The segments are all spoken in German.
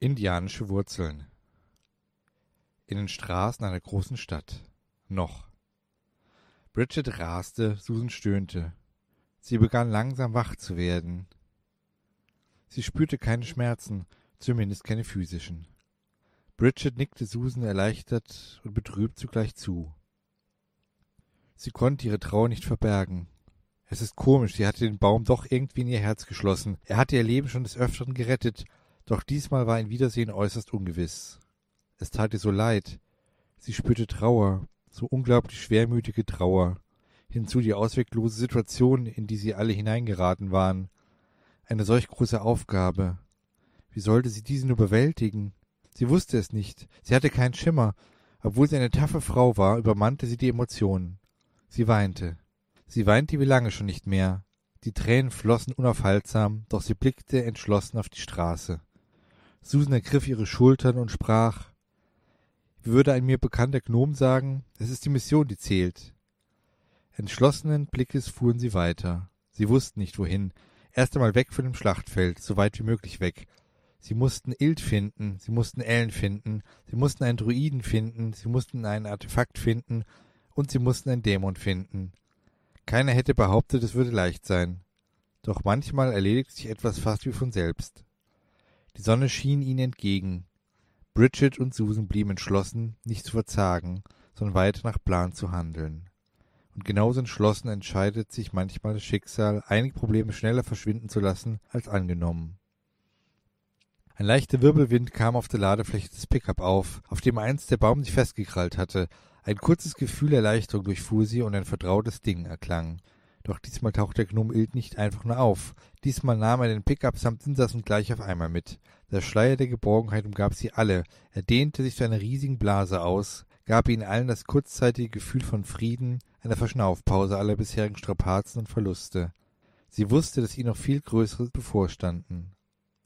Indianische Wurzeln In den Straßen einer großen Stadt. Noch. Bridget raste, Susan stöhnte. Sie begann langsam wach zu werden. Sie spürte keine Schmerzen, zumindest keine physischen. Bridget nickte Susan erleichtert und betrübt zugleich zu. Sie konnte ihre Trauer nicht verbergen. Es ist komisch, sie hatte den Baum doch irgendwie in ihr Herz geschlossen. Er hatte ihr Leben schon des Öfteren gerettet, doch diesmal war ein Wiedersehen äußerst ungewiss. Es tat ihr so leid. Sie spürte Trauer, so unglaublich schwermütige Trauer. Hinzu die ausweglose Situation, in die sie alle hineingeraten waren. Eine solch große Aufgabe. Wie sollte sie diese nur bewältigen? Sie wusste es nicht. Sie hatte keinen Schimmer. Obwohl sie eine taffe Frau war, übermannte sie die Emotionen. Sie weinte. Sie weinte wie lange schon nicht mehr. Die Tränen flossen unaufhaltsam, doch sie blickte entschlossen auf die Straße. Susan ergriff ihre Schultern und sprach Wie würde ein mir bekannter Gnom sagen, es ist die Mission, die zählt. Entschlossenen Blickes fuhren sie weiter. Sie wussten nicht wohin. Erst einmal weg von dem Schlachtfeld, so weit wie möglich weg. Sie mussten Ild finden, sie mussten Ellen finden, sie mussten einen Druiden finden, sie mussten ein Artefakt finden und sie mussten einen Dämon finden. Keiner hätte behauptet, es würde leicht sein. Doch manchmal erledigt sich etwas fast wie von selbst. Die Sonne schien ihnen entgegen. Bridget und Susan blieben entschlossen, nicht zu verzagen, sondern weiter nach Plan zu handeln. Und genauso entschlossen entscheidet sich manchmal das Schicksal, einige Probleme schneller verschwinden zu lassen, als angenommen. Ein leichter Wirbelwind kam auf der Ladefläche des Pickup auf, auf dem einst der Baum sich festgekrallt hatte. Ein kurzes Gefühl Erleichterung durchfuhr sie und ein vertrautes Ding erklang. Doch diesmal tauchte der Gnome Ild nicht einfach nur auf. Diesmal nahm er den Pickup samt Insassen gleich auf einmal mit. Der Schleier der Geborgenheit umgab sie alle. Er dehnte sich zu einer riesigen Blase aus, gab ihnen allen das kurzzeitige Gefühl von Frieden, einer Verschnaufpause aller bisherigen Strapazen und Verluste. Sie wusste, dass ihnen noch viel Größeres bevorstanden.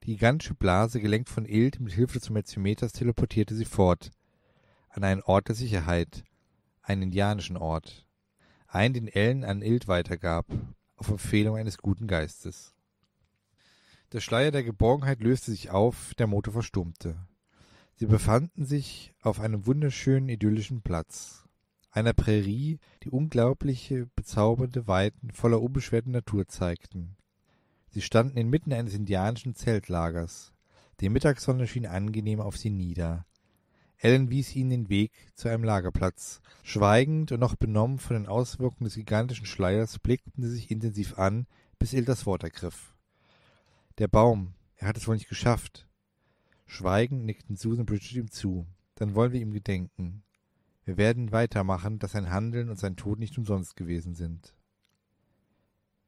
Die gigantische Blase, gelenkt von Ild mit Hilfe des Metzimeters, teleportierte sie fort. An einen Ort der Sicherheit. Einen indianischen Ort einen den Ellen an Ild weitergab, auf Empfehlung eines guten Geistes. Der Schleier der Geborgenheit löste sich auf, der Motor verstummte. Sie befanden sich auf einem wunderschönen, idyllischen Platz, einer Prärie, die unglaubliche, bezaubernde Weiten voller unbeschwerten Natur zeigten. Sie standen inmitten eines indianischen Zeltlagers. Die Mittagssonne schien angenehm auf sie nieder. Ellen wies ihnen den Weg zu einem Lagerplatz. Schweigend und noch benommen von den Auswirkungen des gigantischen Schleiers blickten sie sich intensiv an, bis Il das Wort ergriff. Der Baum, er hat es wohl nicht geschafft. Schweigend nickten Susan Bridget ihm zu. Dann wollen wir ihm gedenken. Wir werden weitermachen, dass sein Handeln und sein Tod nicht umsonst gewesen sind.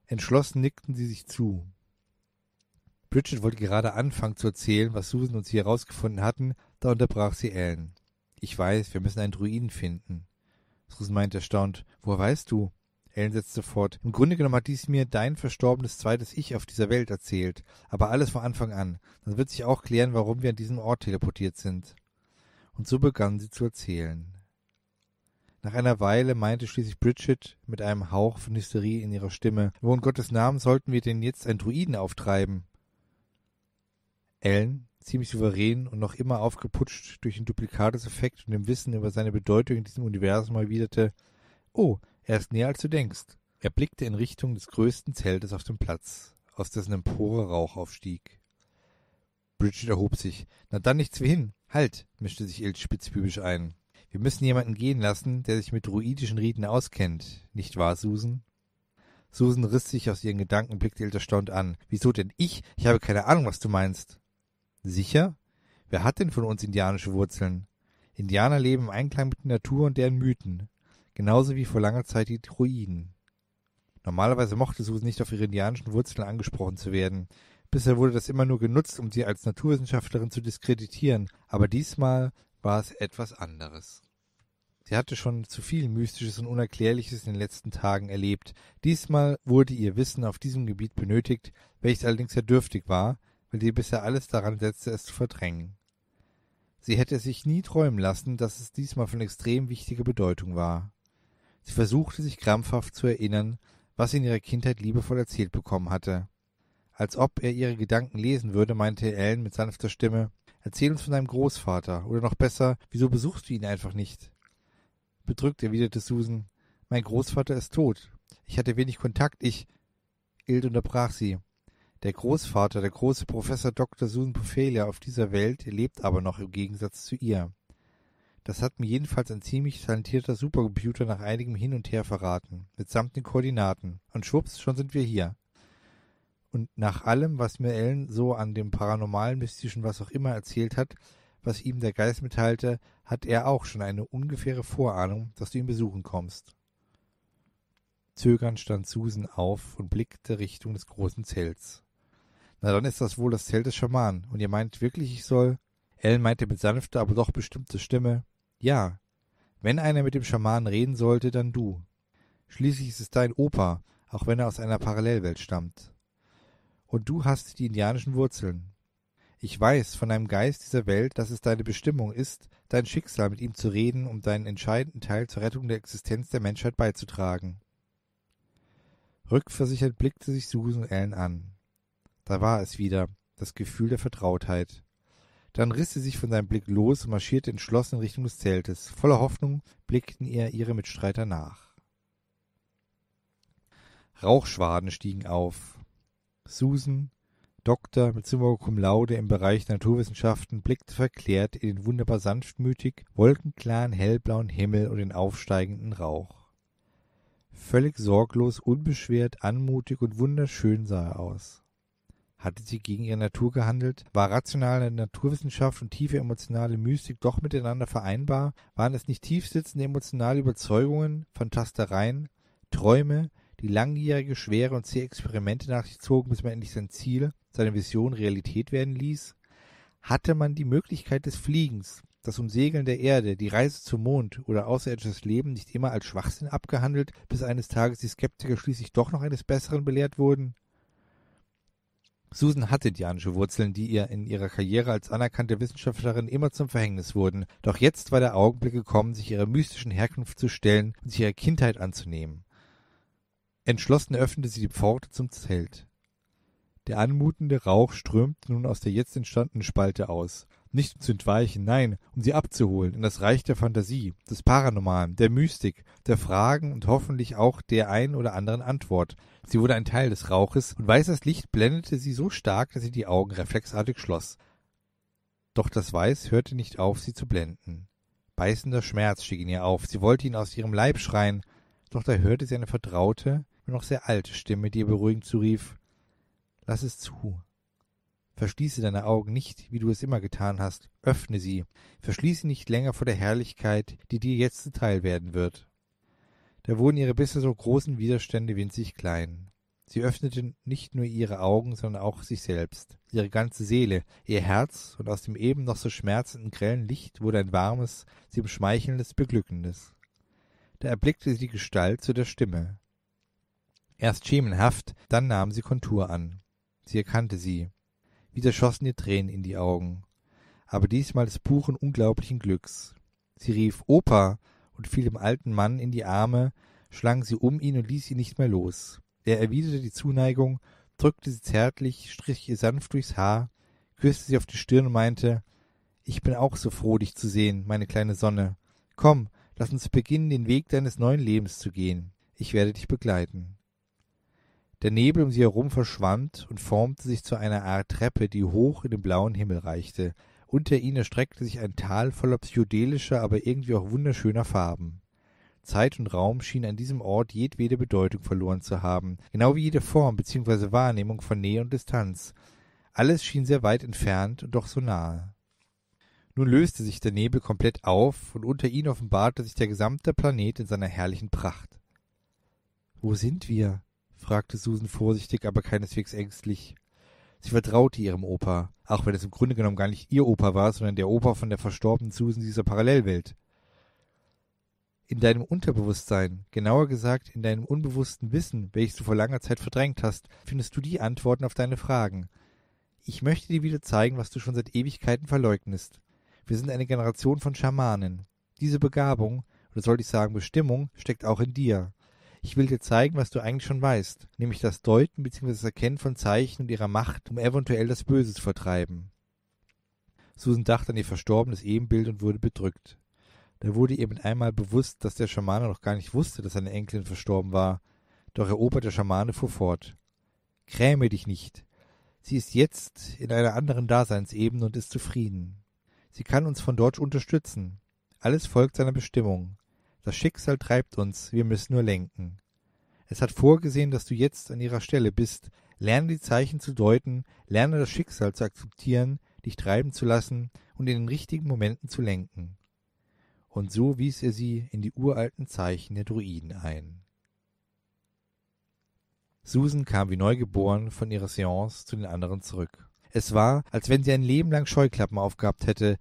Entschlossen nickten sie sich zu. Bridget wollte gerade anfangen zu erzählen, was Susan und sie herausgefunden hatten, da unterbrach sie Ellen. Ich weiß, wir müssen einen Druiden finden. Susan meinte erstaunt, woher weißt du? Ellen setzte fort. Im Grunde genommen hat dies mir dein verstorbenes zweites Ich auf dieser Welt erzählt, aber alles von Anfang an. Dann wird sich auch klären, warum wir an diesem Ort teleportiert sind. Und so begann sie zu erzählen. Nach einer Weile meinte schließlich Bridget mit einem Hauch von Hysterie in ihrer Stimme, wo in Gottes Namen sollten wir denn jetzt einen Druiden auftreiben? Ellen, ziemlich souverän und noch immer aufgeputscht durch den Duplikatus-Effekt und dem Wissen über seine Bedeutung in diesem Universum erwiderte, oh, er ist näher als du denkst. Er blickte in Richtung des größten Zeltes auf dem Platz, aus dessen Empore Rauch aufstieg. Bridget erhob sich. Na dann nichts wie hin. Halt, mischte sich Ilt spitzbübisch ein. Wir müssen jemanden gehen lassen, der sich mit druidischen Riten auskennt. Nicht wahr, Susan? Susan riss sich aus ihren Gedanken blickte Ilt erstaunt an. Wieso denn ich? Ich habe keine Ahnung, was du meinst. Sicher? Wer hat denn von uns indianische Wurzeln? Indianer leben im Einklang mit der Natur und deren Mythen, genauso wie vor langer Zeit die Druiden. Normalerweise mochte Susan nicht auf ihre indianischen Wurzeln angesprochen zu werden. Bisher wurde das immer nur genutzt, um sie als Naturwissenschaftlerin zu diskreditieren, aber diesmal war es etwas anderes. Sie hatte schon zu viel Mystisches und Unerklärliches in den letzten Tagen erlebt. Diesmal wurde ihr Wissen auf diesem Gebiet benötigt, welches allerdings sehr dürftig war, weil sie bisher alles daran setzte, es zu verdrängen. Sie hätte sich nie träumen lassen, dass es diesmal von extrem wichtiger Bedeutung war. Sie versuchte sich krampfhaft zu erinnern, was sie in ihrer Kindheit liebevoll erzählt bekommen hatte. Als ob er ihre Gedanken lesen würde, meinte Ellen mit sanfter Stimme, Erzähl uns von deinem Großvater. Oder noch besser, wieso besuchst du ihn einfach nicht? Bedrückt erwiderte Susan. Mein Großvater ist tot. Ich hatte wenig Kontakt. Ich. Ild unterbrach sie. Der Großvater, der große Professor Dr. Susan Puffelia auf dieser Welt, lebt aber noch im Gegensatz zu ihr. Das hat mir jedenfalls ein ziemlich talentierter Supercomputer nach einigem Hin und Her verraten, mitsamt den Koordinaten. Und schwupps, schon sind wir hier. Und nach allem, was mir Ellen so an dem paranormalen, mystischen, was auch immer erzählt hat, was ihm der Geist mitteilte, hat er auch schon eine ungefähre Vorahnung, dass du ihn besuchen kommst. Zögernd stand Susan auf und blickte Richtung des großen Zelts. Na dann ist das wohl das Zelt des Schamanen. Und ihr meint wirklich, ich soll? Ellen meinte mit sanfter, aber doch bestimmter Stimme. Ja. Wenn einer mit dem Schamanen reden sollte, dann du. Schließlich ist es dein Opa, auch wenn er aus einer Parallelwelt stammt. Und du hast die indianischen Wurzeln. Ich weiß von deinem Geist dieser Welt, dass es deine Bestimmung ist, dein Schicksal mit ihm zu reden, um deinen entscheidenden Teil zur Rettung der Existenz der Menschheit beizutragen. Rückversichert blickte sich Susan Ellen an. Da war es wieder, das Gefühl der Vertrautheit. Dann riss sie sich von seinem Blick los und marschierte entschlossen in Richtung des Zeltes. Voller Hoffnung blickten ihr ihre Mitstreiter nach. Rauchschwaden stiegen auf. Susan, Doktor mit Summa Cum Laude im Bereich Naturwissenschaften, blickte verklärt in den wunderbar sanftmütig, wolkenklaren, hellblauen Himmel und den aufsteigenden Rauch. Völlig sorglos, unbeschwert, anmutig und wunderschön sah er aus. Hatte sie gegen ihre Natur gehandelt? War rationale Naturwissenschaft und tiefe emotionale Mystik doch miteinander vereinbar? Waren es nicht tiefsitzende emotionale Überzeugungen, Fantastereien, Träume, die langjährige, schwere und zähe Experimente nach sich zogen, bis man endlich sein Ziel, seine Vision Realität werden ließ? Hatte man die Möglichkeit des Fliegens, das Umsegeln der Erde, die Reise zum Mond oder außerirdisches Leben nicht immer als Schwachsinn abgehandelt, bis eines Tages die Skeptiker schließlich doch noch eines Besseren belehrt wurden? Susan hatte indianische Wurzeln, die ihr in ihrer Karriere als anerkannte Wissenschaftlerin immer zum Verhängnis wurden. Doch jetzt war der Augenblick gekommen, sich ihrer mystischen Herkunft zu stellen und sich ihrer Kindheit anzunehmen. Entschlossen öffnete sie die Pforte zum Zelt. Der anmutende Rauch strömte nun aus der jetzt entstandenen Spalte aus. Nicht um zu entweichen, nein, um sie abzuholen in das Reich der Fantasie, des Paranormalen, der Mystik, der Fragen und hoffentlich auch der ein oder anderen Antwort. Sie wurde ein Teil des Rauches, und weißes Licht blendete sie so stark, dass sie die Augen reflexartig schloss. Doch das Weiß hörte nicht auf, sie zu blenden. Beißender Schmerz stieg in ihr auf, sie wollte ihn aus ihrem Leib schreien, doch da hörte sie eine vertraute, nur noch sehr alte Stimme, die ihr beruhigend zurief Lass es zu, Verschließe deine Augen nicht, wie du es immer getan hast, öffne sie, verschließe nicht länger vor der Herrlichkeit, die dir jetzt zuteil werden wird. Da wurden ihre bisher so großen Widerstände winzig klein. Sie öffnete nicht nur ihre Augen, sondern auch sich selbst, ihre ganze Seele, ihr Herz, und aus dem eben noch so schmerzenden grellen Licht wurde ein warmes, sie umschmeichelndes, beglückendes. Da erblickte sie die Gestalt zu der Stimme. Erst schemenhaft, dann nahm sie Kontur an. Sie erkannte sie, wieder schossen ihr Tränen in die Augen, aber diesmal des puren, unglaublichen Glücks. Sie rief Opa und fiel dem alten Mann in die Arme, schlang sie um ihn und ließ ihn nicht mehr los. Er erwiderte die Zuneigung, drückte sie zärtlich, strich ihr sanft durchs Haar, küsste sie auf die Stirn und meinte, ich bin auch so froh, dich zu sehen, meine kleine Sonne. Komm, lass uns beginnen, den Weg deines neuen Lebens zu gehen. Ich werde dich begleiten. Der Nebel um sie herum verschwand und formte sich zu einer Art Treppe, die hoch in den blauen Himmel reichte. Unter ihnen erstreckte sich ein Tal voller psychedelischer, aber irgendwie auch wunderschöner Farben. Zeit und Raum schienen an diesem Ort jedwede Bedeutung verloren zu haben, genau wie jede Form bzw. Wahrnehmung von Nähe und Distanz. Alles schien sehr weit entfernt und doch so nahe. Nun löste sich der Nebel komplett auf, und unter ihnen offenbarte sich der gesamte Planet in seiner herrlichen Pracht. Wo sind wir? Fragte Susan vorsichtig, aber keineswegs ängstlich. Sie vertraute ihrem Opa, auch wenn es im Grunde genommen gar nicht ihr Opa war, sondern der Opa von der verstorbenen Susan dieser Parallelwelt. In deinem Unterbewusstsein, genauer gesagt in deinem unbewussten Wissen, welches du vor langer Zeit verdrängt hast, findest du die Antworten auf deine Fragen. Ich möchte dir wieder zeigen, was du schon seit Ewigkeiten verleugnest. Wir sind eine Generation von Schamanen. Diese Begabung, oder sollte ich sagen Bestimmung, steckt auch in dir. Ich will dir zeigen, was du eigentlich schon weißt, nämlich das Deuten bzw. das Erkennen von Zeichen und ihrer Macht, um eventuell das Böse zu vertreiben. Susan dachte an ihr verstorbenes Ebenbild und wurde bedrückt. Da wurde ihr mit einmal bewusst, dass der Schamane noch gar nicht wusste, dass seine Enkelin verstorben war. Doch erobert der Schamane fuhr fort. Gräme dich nicht. Sie ist jetzt in einer anderen Daseinsebene und ist zufrieden. Sie kann uns von dort unterstützen. Alles folgt seiner Bestimmung. Das Schicksal treibt uns, wir müssen nur lenken. Es hat vorgesehen, dass du jetzt an ihrer Stelle bist. Lerne die Zeichen zu deuten, lerne das Schicksal zu akzeptieren, dich treiben zu lassen und in den richtigen Momenten zu lenken. Und so wies er sie in die uralten Zeichen der Druiden ein. Susan kam wie neugeboren von ihrer Seance zu den anderen zurück. Es war, als wenn sie ein Leben lang Scheuklappen aufgehabt hätte.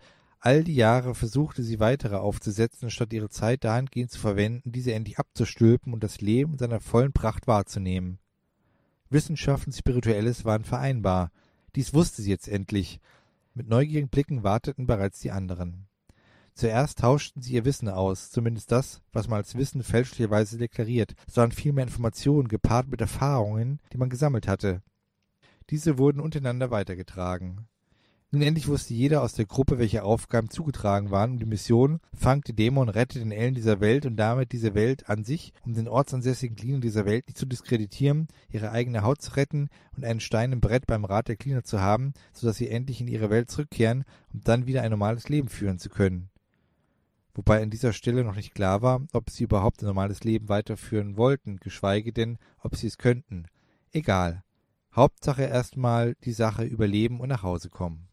All die Jahre versuchte sie weitere aufzusetzen, statt ihre Zeit dahingehend zu verwenden, diese endlich abzustülpen und das Leben in seiner vollen Pracht wahrzunehmen. Wissenschaft und Spirituelles waren vereinbar. Dies wusste sie jetzt endlich. Mit neugierigen Blicken warteten bereits die anderen. Zuerst tauschten sie ihr Wissen aus, zumindest das, was man als Wissen fälschlicherweise deklariert. Waren vielmehr Informationen gepaart mit Erfahrungen, die man gesammelt hatte. Diese wurden untereinander weitergetragen. Nun endlich wusste jeder aus der Gruppe, welche Aufgaben zugetragen waren, und die Mission fangt die Dämon, rettet den Ellen dieser Welt und damit diese Welt an sich, um den ortsansässigen Cleaner dieser Welt nicht zu diskreditieren, ihre eigene Haut zu retten und einen Stein im Brett beim Rat der Cleaner zu haben, so dass sie endlich in ihre Welt zurückkehren, um dann wieder ein normales Leben führen zu können. Wobei an dieser Stelle noch nicht klar war, ob sie überhaupt ein normales Leben weiterführen wollten, geschweige denn, ob sie es könnten. Egal. Hauptsache erstmal die Sache überleben und nach Hause kommen.